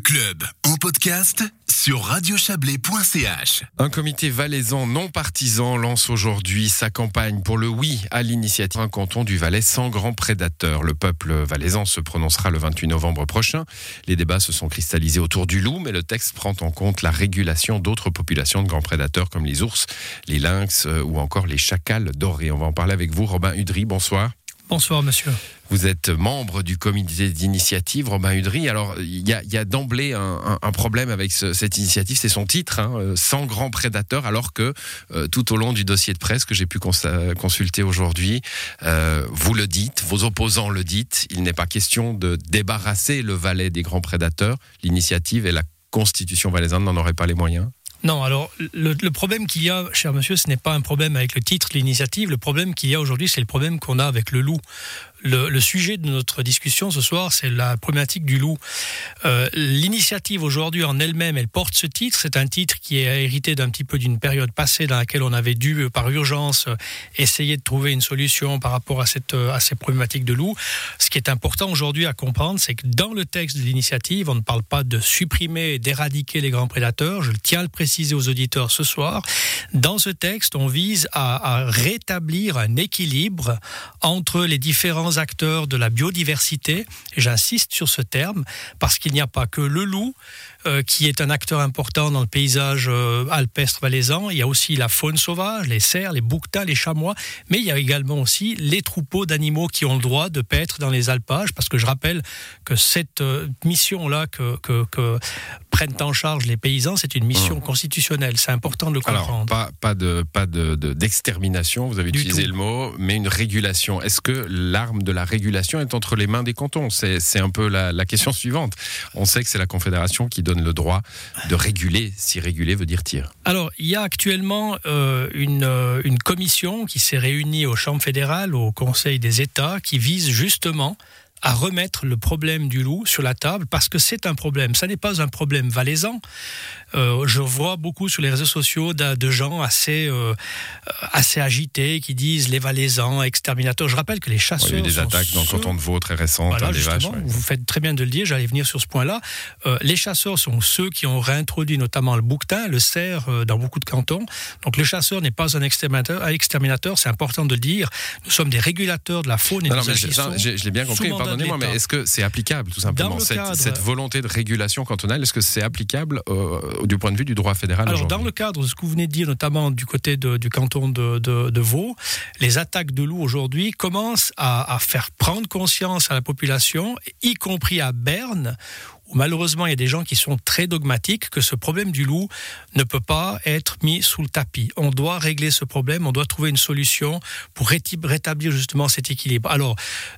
club en podcast sur radiochablais.ch. Un comité valaisan non partisan lance aujourd'hui sa campagne pour le oui à l'initiative Un canton du Valais sans grands prédateurs. Le peuple valaisan se prononcera le 28 novembre prochain. Les débats se sont cristallisés autour du loup, mais le texte prend en compte la régulation d'autres populations de grands prédateurs comme les ours, les lynx euh, ou encore les chacals dorés. On va en parler avec vous, Robin Udry. Bonsoir. Bonsoir, monsieur. Vous êtes membre du comité d'initiative, Robin Udry. Alors, il y a, d'emblée un, problème avec cette initiative, c'est son titre, hein, euh, sans grands prédateurs, alors que euh, tout au long du dossier de presse que j'ai pu consulter aujourd'hui, euh, vous le dites, vos opposants le dites, il n'est pas question de débarrasser le Valais des grands prédateurs. L'initiative et la Constitution valaisanne n'en auraient pas les moyens. Non, alors le, problème qu'il y a, cher monsieur, ce n'est pas un problème avec le titre, l'initiative. Le problème qu'il y a aujourd'hui, c'est le problème qu'on a avec le loup. Le, sujet de notre discussion ce soir, c'est la problématique du loup. Euh, l'initiative aujourd'hui en elle-même, elle porte ce titre. C'est un titre qui est hérité d'un petit peu d'une période passée dans laquelle on avait dû, par urgence, essayer de trouver une solution par rapport à, cette, à ces problématiques de loup. Ce qui est important aujourd'hui à comprendre, c'est que dans le texte de l'initiative, on ne parle pas de supprimer et d'éradiquer les grands prédateurs. Je tiens à le préciser aux auditeurs ce soir. Dans ce texte, on vise à rétablir un équilibre entre les différents acteurs de la biodiversité, j'insiste sur ce terme, parce qu'il n'y a pas que le loup, euh, qui est un acteur important dans le paysage euh, alpestre valaisan. Il y a aussi la faune sauvage, les cerfs, les bouquetins, les chamois, mais il y a également aussi les troupeaux d'animaux qui ont le droit de paître dans les alpages, parce que je rappelle que cette euh, mission-là que, que, prennent en charge les paysans, c'est une mission mmh. constitutionnelle. C'est important de le comprendre. Alors, pas, pas de pas de, d'extermination, vous avez utilisé le mot, mais une régulation. Est-ce que l'arme de la régulation est entre les mains des cantons? C'est un peu la, la question suivante. On sait que c'est la Confédération qui donne le droit de réguler, si réguler veut dire tir Alors, il y a actuellement euh, une, euh, une commission qui s'est réunie aux chambres fédérales, au Conseil des États, qui vise justement à remettre le problème du loup sur la table parce que c'est un problème. Ça n'est pas un problème valaisan. Euh, je vois beaucoup sur les réseaux sociaux de, gens assez, euh, assez agités qui disent les valaisans, exterminateurs. Je rappelle que les chasseurs. il y a eu des attaques dans le canton de Vaud très récentes, voilà, des vaches. Vous faites très bien de le dire, j'allais venir sur ce point-là. Euh, les chasseurs sont ceux qui ont réintroduit notamment le bouquetin, le cerf dans beaucoup de cantons. Donc le chasseur n'est pas un exterminateur, un exterminateur c'est important de le dire. Nous sommes des régulateurs de la faune et non, nous Je l'ai bien compris, pardonnez-moi, mais est-ce que c'est applicable tout simplement cette, cette, volonté de régulation cantonale Est-ce que c'est applicable du point de vue du droit fédéral Alors, dans le cadre de ce que vous venez de dire, notamment du côté du canton de, de, Vaud, les attaques de loups aujourd'hui commencent à, à faire prendre conscience à la population, y compris à Berne, malheureusement il y a des gens qui sont très dogmatiques que ce problème du loup ne peut pas être mis sous le tapis. On doit régler ce problème, on doit trouver une solution pour rétablir justement cet équilibre. Alors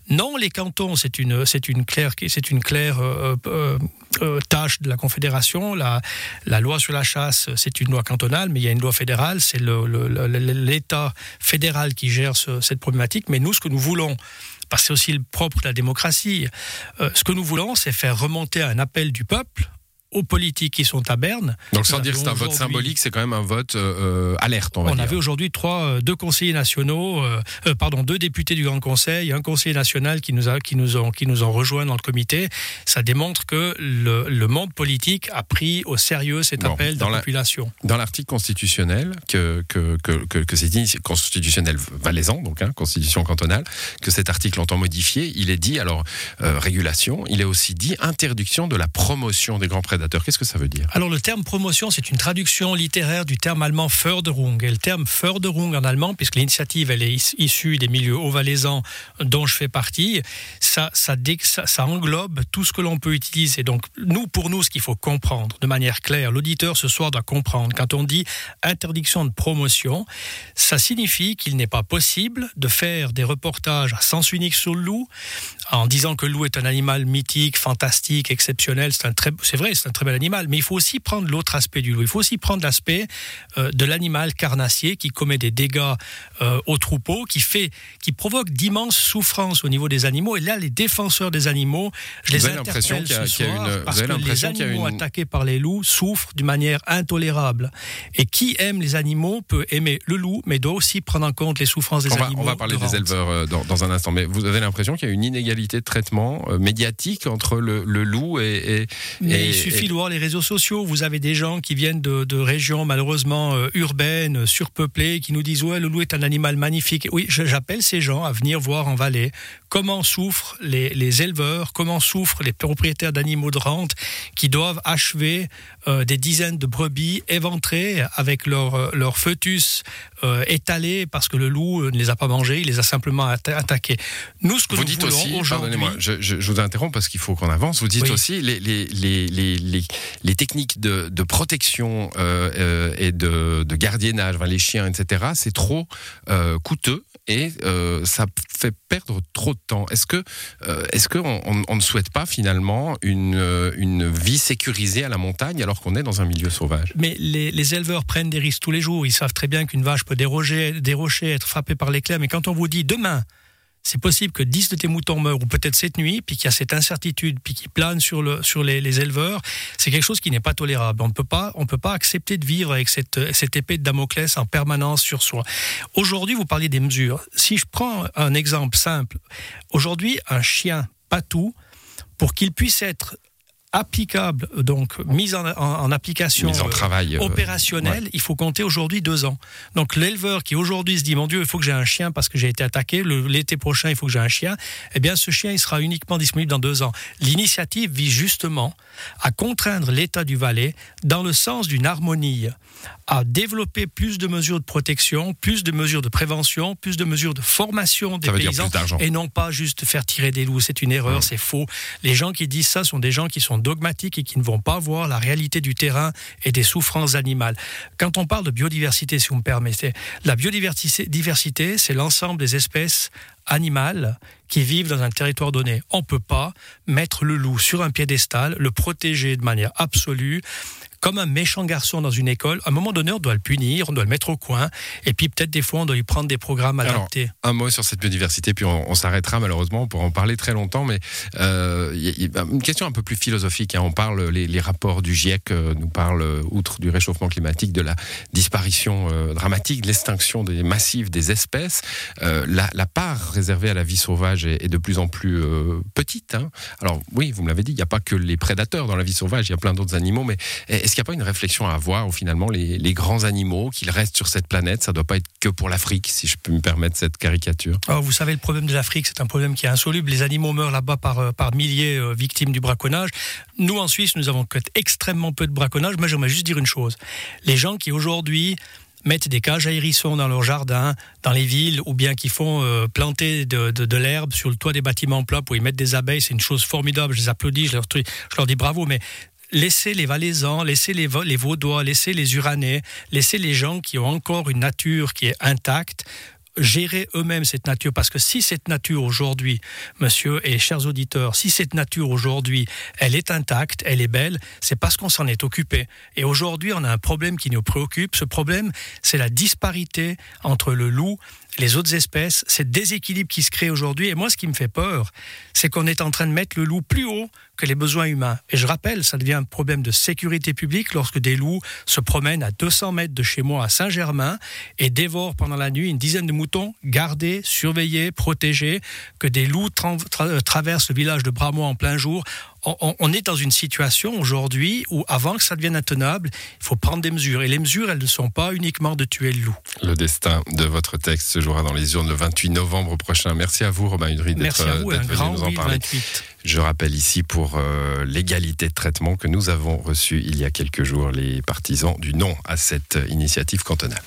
non, les cantons, c'est une, c'est une claire, c'est une claire euh, euh, euh, tâche de la Confédération. La, la loi sur la chasse, c'est une loi cantonale, mais il y a une loi fédérale. C'est l'État fédéral qui gère cette problématique. Mais nous, ce que nous voulons parce que c'est aussi le propre de la démocratie. Euh, ce que nous voulons, c'est faire remonter un appel du peuple aux politiques qui sont à Berne. Donc sans dire que c'est un vote symbolique, c'est quand même un vote euh, alerte, on va on avait aujourd'hui trois, euh, deux conseillers nationaux, euh, pardon, deux députés du Grand Conseil, un conseiller national qui nous a, qui nous ont, qui nous ont rejoints dans le comité. Ça démontre que le, le monde politique a pris au sérieux cet appel de la, population. Dans l'article constitutionnel que que que, que, que c'est constitutionnel valaisan, donc hein, constitution cantonale, que cet article entend modifier, il est dit alors régulation, il est aussi dit interdiction de la promotion des grands prédateurs Qu'est-ce que ça veut dire? Alors le terme promotion, c'est une traduction littéraire du terme allemand Förderung. Et le terme Förderung en allemand, puisque l'initiative elle est issue des milieux ovalaisans dont je fais partie, ça, ça, ça, englobe tout ce que l'on peut utiliser. Donc nous, pour nous, ce qu'il faut comprendre de manière claire, l'auditeur ce soir doit comprendre, quand on dit interdiction de promotion, ça signifie qu'il n'est pas possible de faire des reportages à sens unique sur le loup, en disant que le loup est un animal mythique, fantastique, exceptionnel. C'est vrai, c'est un très bel animal, mais il faut aussi prendre l'autre aspect du loup. Il faut aussi prendre l'aspect euh, de l'animal carnassier qui commet des dégâts euh, au troupeau, qui fait, qui provoque d'immenses souffrances au niveau des animaux. Et là, les défenseurs des animaux, je les interpelle ce soir parce que les animaux attaqués par les loups souffrent d'une manière intolérable. Et qui aime les animaux peut aimer le loup, mais doit aussi prendre en compte les souffrances des animaux. On va parler des éleveurs euh, dans, un instant, mais vous avez l'impression qu'il y a une inégalité de traitement médiatique entre le, loup et, mais il suffit de voir les réseaux sociaux. Vous avez des gens qui viennent de, régions malheureusement euh, urbaines, surpeuplées, qui nous disent ouais le loup est un animal magnifique. Oui, j'appelle ces gens à venir voir en vallée comment souffrent les, éleveurs, comment souffrent les propriétaires d'animaux de rente qui doivent achever euh, des dizaines de brebis éventrées avec leur, euh, leur foetus étalé parce que le loup ne les a pas mangés, il les a simplement attaqués. Nous, ce que vous nous dites aussi, pardonnez-moi, je, je, vous interromps parce qu'il faut qu'on avance. Vous dites aussi les, les, les, les, les techniques de, protection euh, euh, et de, gardiennage, les chiens, etc., c'est trop euh, coûteux et ça fait perdre trop de temps. Est-ce que, est-ce ne souhaite pas finalement une, une vie sécurisée à la montagne alors qu'on est dans un milieu sauvage? Mais les, les, éleveurs prennent des risques tous les jours. Ils savent très bien qu'une vache peut déroger, dérocher, être frappée par l'éclair. Mais quand on vous dit demain, c'est possible que 10 de tes moutons meurent, ou peut-être cette nuit, puis qu'il y a cette incertitude, puis qui plane sur, le, sur les, éleveurs, c'est quelque chose qui n'est pas tolérable. On ne peut pas, on peut pas accepter de vivre avec cette, cette épée de Damoclès en permanence sur soi. Aujourd'hui, vous parlez des mesures. Si je prends un exemple simple, aujourd'hui, un chien patou, pour qu'il puisse être applicable, donc mise en, application en travail, euh, opérationnelle, il faut compter aujourd'hui deux ans. Donc l'éleveur qui aujourd'hui se dit mon Dieu, il faut que j'ai un chien parce que j'ai été attaqué, l'été prochain il faut que j'ai un chien, eh bien ce chien il sera uniquement disponible dans deux ans. L'initiative vise justement à contraindre l'État du Valais dans le sens d'une harmonie à développer plus de mesures de protection, plus de mesures de prévention, plus de mesures de formation des paysans et non pas juste faire tirer des loups. C'est une erreur, c'est faux. Les gens qui disent ça sont des gens qui sont dogmatiques et qui ne vont pas voir la réalité du terrain et des souffrances animales. Quand on parle de biodiversité, si vous me permettez, la biodiversité, c'est l'ensemble des espèces animales qui vivent dans un territoire donné. On ne peut pas mettre le loup sur un piédestal, le protéger de manière absolue comme un méchant garçon dans une école. À un moment donné, on doit le punir, on doit le mettre au coin, et puis peut-être des fois, on doit lui prendre des programmes adaptés. un mot sur cette biodiversité, puis on, s'arrêtera malheureusement, on pourra en parler très longtemps, mais euh, une question un peu plus philosophique. Hein. On parle, les, rapports du GIEC euh, nous parlent, euh, outre du réchauffement climatique, de la disparition dramatique, de l'extinction des massifs des espèces. La, part réservée à la vie sauvage est, de plus en plus petite. Hein. Alors oui, vous me l'avez dit, il n'y a pas que les prédateurs dans la vie sauvage, il y a plein d'autres animaux, mais est-ce qu'il n'y a pas une réflexion à avoir où finalement les, grands animaux, qu'ils restent sur cette planète, ça ne doit pas être que pour l'Afrique, si je peux me permettre cette caricature Alors, Vous savez, le problème de l'Afrique, c'est un problème qui est insoluble. Les animaux meurent là-bas par, euh, par milliers euh, victimes du braconnage. Nous, en Suisse, nous avons extrêmement peu de braconnage. Moi, j'aimerais juste dire une chose. Les gens qui aujourd'hui mettent des cages à hérissons dans leur jardin, dans les villes, ou bien qui font euh, planter de, de, l'herbe sur le toit des bâtiments plats pour y mettre des abeilles, c'est une chose formidable. Je les applaudis, je leur, je leur dis bravo, mais laissez les Valaisans, laissez les, Vaudois, laissez les Uranais, laissez les gens qui ont encore une nature qui est intacte gérer eux-mêmes cette nature. Parce que si cette nature aujourd'hui, monsieur et chers auditeurs, si cette nature aujourd'hui, elle est intacte, elle est belle, c'est parce qu'on s'en est occupé. Et aujourd'hui, on a un problème qui nous préoccupe. Ce problème, c'est la disparité entre le loup les autres espèces, c'est déséquilibre qui se crée aujourd'hui. Et moi, ce qui me fait peur, c'est qu'on est en train de mettre le loup plus haut que les besoins humains. Et je rappelle, ça devient un problème de sécurité publique lorsque des loups se promènent à 200 mètres de chez moi à Saint-Germain et dévorent pendant la nuit une dizaine de moutons gardés, surveillés, protégés, que des loups traversent le village de Bramois en plein jour on, est dans une situation aujourd'hui où, avant que ça devienne intenable, il faut prendre des mesures. Et les mesures, elles ne sont pas uniquement de tuer le loup. Le destin de votre texte se jouera dans les urnes le 28 novembre prochain. Merci à vous, Romain Udry, d'être venu nous en parler. Je rappelle ici pour euh, l'égalité de traitement que nous avons reçu il y a quelques jours les partisans du non à cette initiative cantonale.